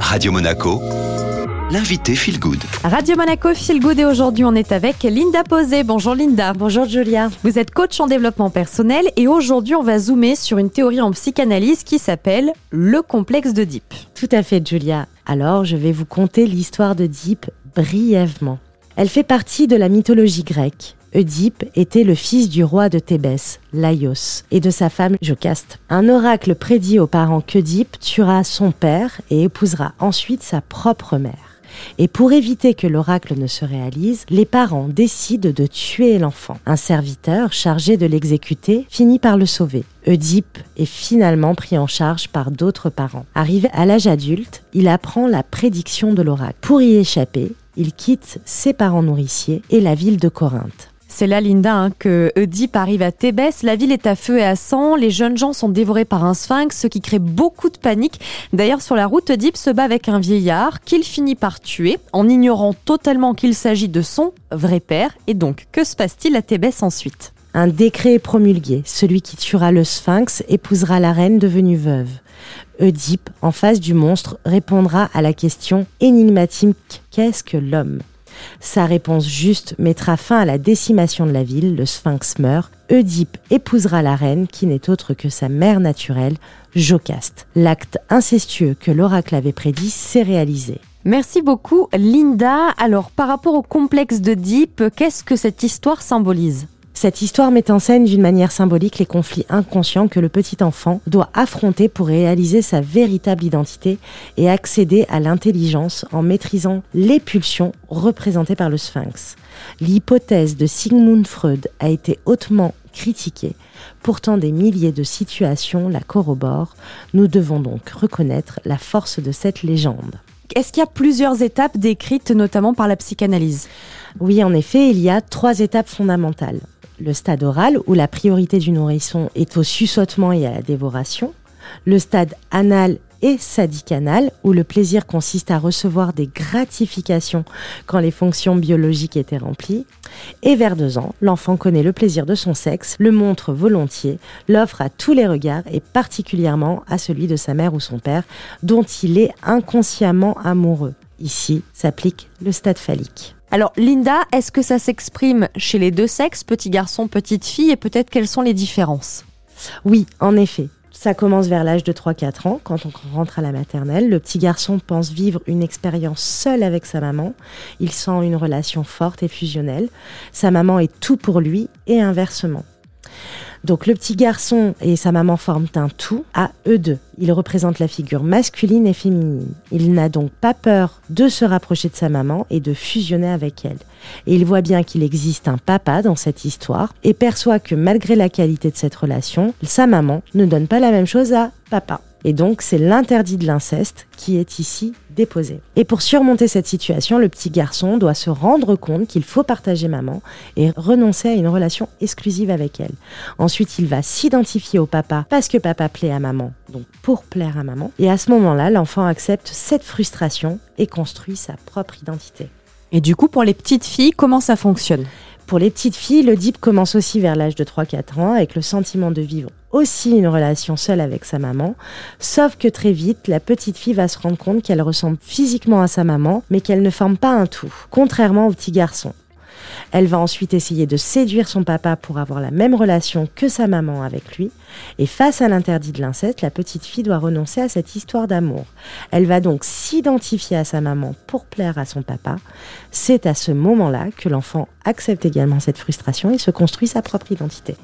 Radio Monaco, l'invité Feel Good. Radio Monaco Feel Good et aujourd'hui on est avec Linda Posé. Bonjour Linda. Bonjour Julia. Vous êtes coach en développement personnel et aujourd'hui on va zoomer sur une théorie en psychanalyse qui s'appelle le complexe d'Oedipe. Tout à fait Julia. Alors je vais vous conter l'histoire d'Oedipe brièvement. Elle fait partie de la mythologie grecque. Oedipe était le fils du roi de Thébès, Laios, et de sa femme Jocaste. Un oracle prédit aux parents qu'Oedipe tuera son père et épousera ensuite sa propre mère. Et pour éviter que l'oracle ne se réalise, les parents décident de tuer l'enfant. Un serviteur chargé de l'exécuter finit par le sauver. Oedipe est finalement pris en charge par d'autres parents. Arrivé à l'âge adulte, il apprend la prédiction de l'oracle. Pour y échapper, il quitte ses parents nourriciers et la ville de Corinthe. C'est là, Linda, hein, que Oedipe arrive à Thébès. La ville est à feu et à sang. Les jeunes gens sont dévorés par un sphinx, ce qui crée beaucoup de panique. D'ailleurs, sur la route, Oedipe se bat avec un vieillard qu'il finit par tuer, en ignorant totalement qu'il s'agit de son vrai père. Et donc, que se passe-t-il à Thébès ensuite? Un décret est promulgué. Celui qui tuera le sphinx épousera la reine devenue veuve. Oedipe, en face du monstre, répondra à la question énigmatique qu'est-ce que l'homme? Sa réponse juste mettra fin à la décimation de la ville, le sphinx meurt, Oedipe épousera la reine qui n'est autre que sa mère naturelle, Jocaste. L'acte incestueux que l'oracle avait prédit s'est réalisé. Merci beaucoup Linda. Alors par rapport au complexe d'Oedipe, qu'est-ce que cette histoire symbolise? Cette histoire met en scène d'une manière symbolique les conflits inconscients que le petit enfant doit affronter pour réaliser sa véritable identité et accéder à l'intelligence en maîtrisant les pulsions représentées par le sphinx. L'hypothèse de Sigmund Freud a été hautement critiquée. Pourtant, des milliers de situations la corroborent. Nous devons donc reconnaître la force de cette légende. Est-ce qu'il y a plusieurs étapes décrites notamment par la psychanalyse? Oui, en effet, il y a trois étapes fondamentales le stade oral, où la priorité du nourrisson est au suçotement et à la dévoration, le stade anal et sadique-anal, où le plaisir consiste à recevoir des gratifications quand les fonctions biologiques étaient remplies. Et vers deux ans, l'enfant connaît le plaisir de son sexe, le montre volontiers, l'offre à tous les regards et particulièrement à celui de sa mère ou son père, dont il est inconsciemment amoureux. Ici s'applique le stade phallique. Alors Linda, est-ce que ça s'exprime chez les deux sexes, petit garçon, petite fille, et peut-être quelles sont les différences? Oui, en effet. Ça commence vers l'âge de 3-4 ans, quand on rentre à la maternelle. Le petit garçon pense vivre une expérience seule avec sa maman. Il sent une relation forte et fusionnelle. Sa maman est tout pour lui et inversement. Donc le petit garçon et sa maman forment un tout à eux deux. Ils représentent la figure masculine et féminine. Il n'a donc pas peur de se rapprocher de sa maman et de fusionner avec elle. Et il voit bien qu'il existe un papa dans cette histoire et perçoit que malgré la qualité de cette relation, sa maman ne donne pas la même chose à papa. Et donc, c'est l'interdit de l'inceste qui est ici déposé. Et pour surmonter cette situation, le petit garçon doit se rendre compte qu'il faut partager maman et renoncer à une relation exclusive avec elle. Ensuite, il va s'identifier au papa parce que papa plaît à maman, donc pour plaire à maman. Et à ce moment-là, l'enfant accepte cette frustration et construit sa propre identité. Et du coup, pour les petites filles, comment ça fonctionne? Pour les petites filles, le DIP commence aussi vers l'âge de 3-4 ans avec le sentiment de vivre aussi une relation seule avec sa maman, sauf que très vite, la petite fille va se rendre compte qu'elle ressemble physiquement à sa maman, mais qu'elle ne forme pas un tout, contrairement au petit garçon. Elle va ensuite essayer de séduire son papa pour avoir la même relation que sa maman avec lui. Et face à l'interdit de l'inceste, la petite fille doit renoncer à cette histoire d'amour. Elle va donc s'identifier à sa maman pour plaire à son papa. C'est à ce moment-là que l'enfant accepte également cette frustration et se construit sa propre identité.